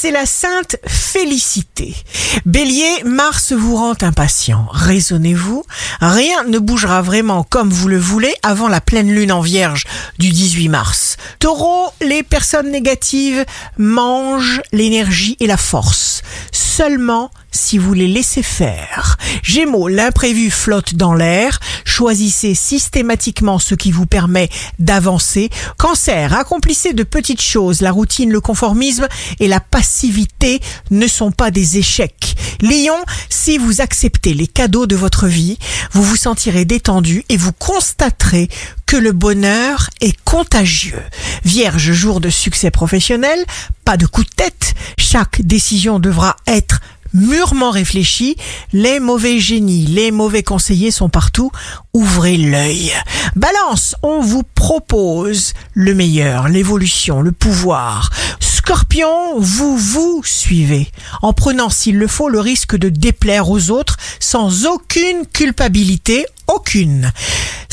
c'est la sainte félicité. Bélier, Mars vous rend impatient. Raisonnez-vous, rien ne bougera vraiment comme vous le voulez avant la pleine lune en vierge du 18 mars. Taureau, les personnes négatives mangent l'énergie et la force. Seulement si vous les laissez faire. Gémeaux, l'imprévu flotte dans l'air. Choisissez systématiquement ce qui vous permet d'avancer. Cancer, accomplissez de petites choses. La routine, le conformisme et la passivité ne sont pas des échecs. Lion, si vous acceptez les cadeaux de votre vie, vous vous sentirez détendu et vous constaterez que le bonheur est contagieux. Vierge, jour de succès professionnel, pas de coup de tête. Chaque décision devra être mûrement réfléchi, les mauvais génies, les mauvais conseillers sont partout, ouvrez l'œil. Balance, on vous propose le meilleur, l'évolution, le pouvoir. Scorpion, vous vous suivez, en prenant s'il le faut le risque de déplaire aux autres sans aucune culpabilité, aucune.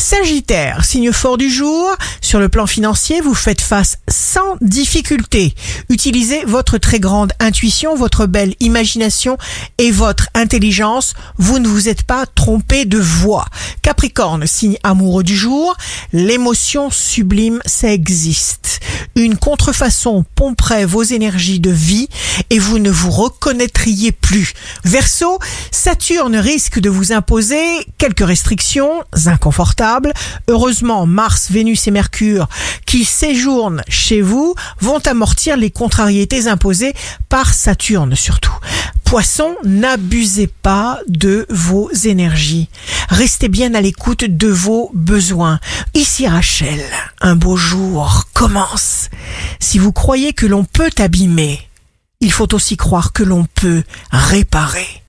Sagittaire, signe fort du jour, sur le plan financier, vous faites face sans difficulté. Utilisez votre très grande intuition, votre belle imagination et votre intelligence. Vous ne vous êtes pas trompé de voie. Capricorne, signe amoureux du jour, l'émotion sublime, ça existe. Une contrefaçon pomperait vos énergies de vie et vous ne vous reconnaîtriez plus. Verseau, Saturne risque de vous imposer quelques restrictions inconfortables. Heureusement, Mars, Vénus et Mercure qui séjournent chez vous vont amortir les contrariétés imposées par Saturne surtout. Poisson, n'abusez pas de vos énergies. Restez bien à l'écoute de vos besoins. Ici Rachel, un beau jour commence. Si vous croyez que l'on peut abîmer, il faut aussi croire que l'on peut réparer.